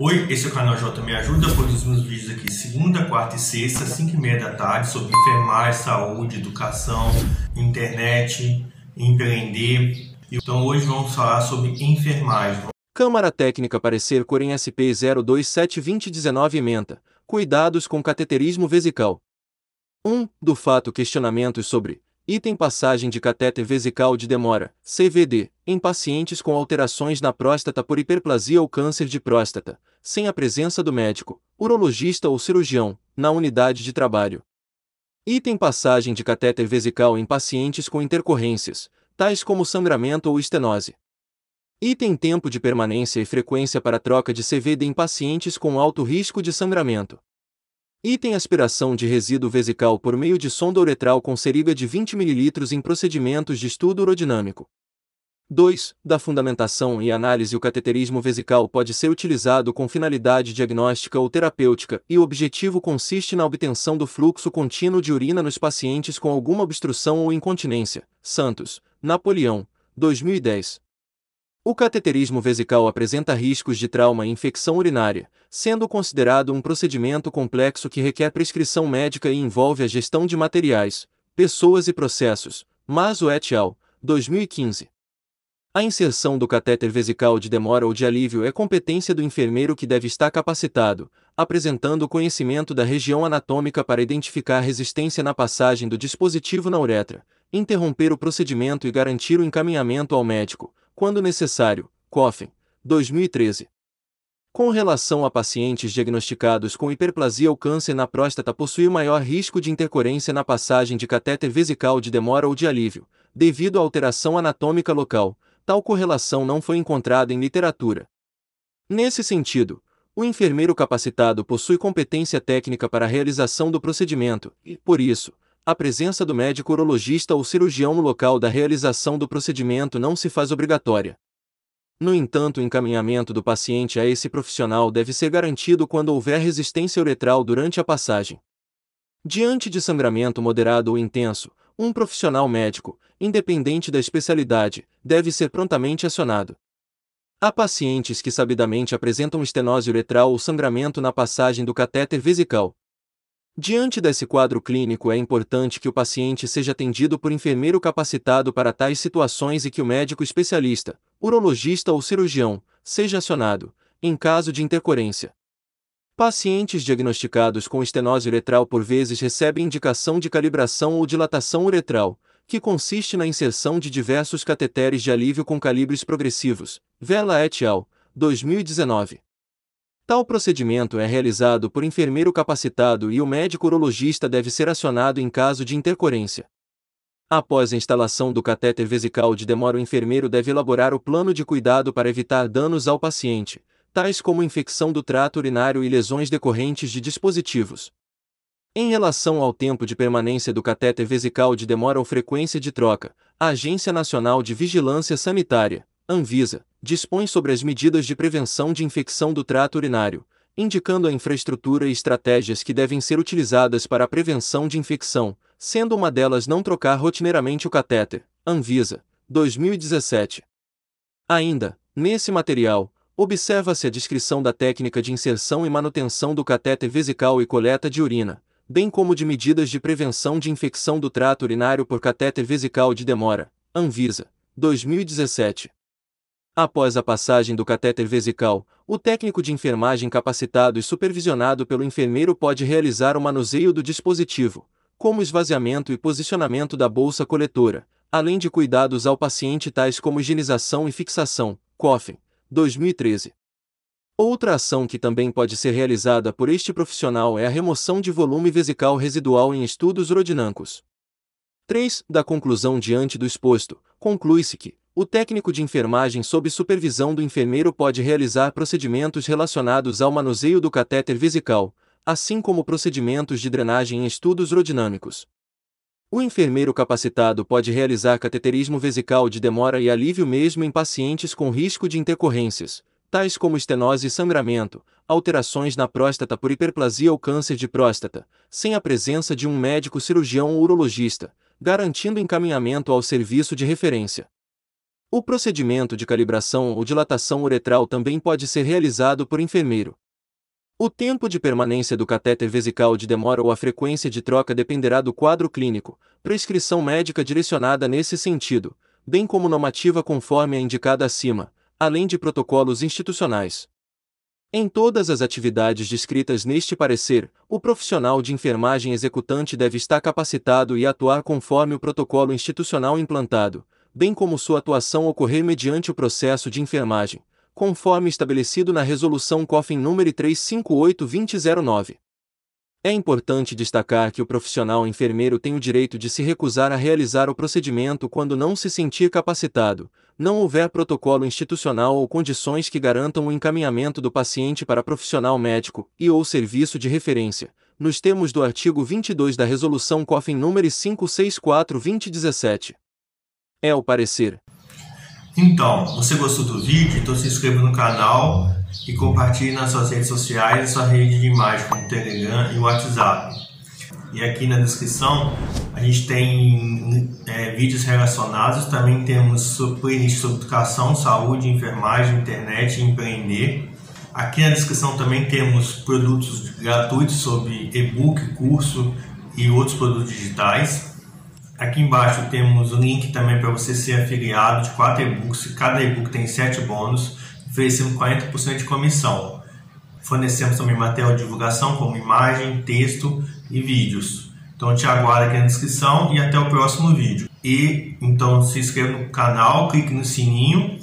Oi, esse é o canal J Me Ajuda, produzimos vídeos aqui segunda, quarta e sexta, 5 e meia da tarde, sobre enfermagem, saúde, educação, internet, empreender. Então hoje vamos falar sobre enfermagem. Câmara Técnica Parecer Corem SP 027-2019 Ementa. Cuidados com cateterismo vesical. 1. Do fato questionamentos sobre Item passagem de catéter vesical de demora, CVD, em pacientes com alterações na próstata por hiperplasia ou câncer de próstata, sem a presença do médico, urologista ou cirurgião, na unidade de trabalho. Item passagem de catéter vesical em pacientes com intercorrências, tais como sangramento ou estenose. Item tempo de permanência e frequência para troca de CVD em pacientes com alto risco de sangramento. Item aspiração de resíduo vesical por meio de sonda uretral com seringa de 20 ml em procedimentos de estudo urodinâmico. 2. Da fundamentação e análise o cateterismo vesical pode ser utilizado com finalidade diagnóstica ou terapêutica e o objetivo consiste na obtenção do fluxo contínuo de urina nos pacientes com alguma obstrução ou incontinência. Santos, Napoleão, 2010. O cateterismo vesical apresenta riscos de trauma e infecção urinária, sendo considerado um procedimento complexo que requer prescrição médica e envolve a gestão de materiais, pessoas e processos. Maso et al., 2015. A inserção do catéter vesical de demora ou de alívio é competência do enfermeiro que deve estar capacitado, apresentando conhecimento da região anatômica para identificar resistência na passagem do dispositivo na uretra, interromper o procedimento e garantir o encaminhamento ao médico, quando necessário. Coffin, 2013. Com relação a pacientes diagnosticados com hiperplasia ou câncer na próstata possuir maior risco de intercorrência na passagem de catéter vesical de demora ou de alívio, devido à alteração anatômica local, tal correlação não foi encontrada em literatura. Nesse sentido, o enfermeiro capacitado possui competência técnica para a realização do procedimento e, por isso, a presença do médico urologista ou cirurgião no local da realização do procedimento não se faz obrigatória. No entanto, o encaminhamento do paciente a esse profissional deve ser garantido quando houver resistência uretral durante a passagem. Diante de sangramento moderado ou intenso, um profissional médico, independente da especialidade, deve ser prontamente acionado. Há pacientes que sabidamente apresentam estenose uretral ou sangramento na passagem do catéter vesical, Diante desse quadro clínico, é importante que o paciente seja atendido por enfermeiro capacitado para tais situações e que o médico especialista, urologista ou cirurgião, seja acionado, em caso de intercorrência. Pacientes diagnosticados com estenose uretral por vezes recebem indicação de calibração ou dilatação uretral, que consiste na inserção de diversos cateteres de alívio com calibres progressivos. Vela et al., 2019. Tal procedimento é realizado por enfermeiro capacitado e o médico urologista deve ser acionado em caso de intercorrência. Após a instalação do catéter vesical de demora, o enfermeiro deve elaborar o plano de cuidado para evitar danos ao paciente, tais como infecção do trato urinário e lesões decorrentes de dispositivos. Em relação ao tempo de permanência do catéter vesical de demora ou frequência de troca, a Agência Nacional de Vigilância Sanitária, Anvisa, dispõe sobre as medidas de prevenção de infecção do trato urinário, indicando a infraestrutura e estratégias que devem ser utilizadas para a prevenção de infecção, sendo uma delas não trocar rotineiramente o catéter. Anvisa, 2017. Ainda, nesse material, observa-se a descrição da técnica de inserção e manutenção do catéter vesical e coleta de urina, bem como de medidas de prevenção de infecção do trato urinário por catéter vesical de demora. Anvisa, 2017. Após a passagem do catéter vesical, o técnico de enfermagem capacitado e supervisionado pelo enfermeiro pode realizar o manuseio do dispositivo, como esvaziamento e posicionamento da bolsa coletora, além de cuidados ao paciente tais como higienização e fixação. Coffin, 2013. Outra ação que também pode ser realizada por este profissional é a remoção de volume vesical residual em estudos urodinâmicos. 3. Da conclusão diante do exposto, conclui-se que, o técnico de enfermagem sob supervisão do enfermeiro pode realizar procedimentos relacionados ao manuseio do catéter vesical, assim como procedimentos de drenagem em estudos urodinâmicos. O enfermeiro capacitado pode realizar cateterismo vesical de demora e alívio mesmo em pacientes com risco de intercorrências, tais como estenose e sangramento, alterações na próstata por hiperplasia ou câncer de próstata, sem a presença de um médico cirurgião ou urologista, garantindo encaminhamento ao serviço de referência. O procedimento de calibração ou dilatação uretral também pode ser realizado por enfermeiro. O tempo de permanência do catéter vesical de demora ou a frequência de troca dependerá do quadro clínico, prescrição médica direcionada nesse sentido, bem como normativa conforme a indicada acima, além de protocolos institucionais. Em todas as atividades descritas neste parecer, o profissional de enfermagem executante deve estar capacitado e atuar conforme o protocolo institucional implantado, bem como sua atuação ocorrer mediante o processo de enfermagem, conforme estabelecido na Resolução COFIN número 358-2009. É importante destacar que o profissional enfermeiro tem o direito de se recusar a realizar o procedimento quando não se sentir capacitado, não houver protocolo institucional ou condições que garantam o encaminhamento do paciente para profissional médico e ou serviço de referência, nos termos do artigo 22 da Resolução COFIN número 564-2017. É o parecer. Então, você gostou do vídeo? Então se inscreva no canal e compartilhe nas suas redes sociais e sua rede de imagem como Telegram e WhatsApp. E aqui na descrição a gente tem é, vídeos relacionados, também temos playlist sobre educação, saúde, enfermagem, internet e empreender. Aqui na descrição também temos produtos gratuitos sobre e-book, curso e outros produtos digitais. Aqui embaixo temos o link também para você ser afiliado de quatro e-books. Cada e-book tem sete bônus, oferecendo 40% de comissão. Fornecemos também material de divulgação como imagem, texto e vídeos. Então te aguardo aqui na descrição e até o próximo vídeo. E então se inscreva no canal, clique no sininho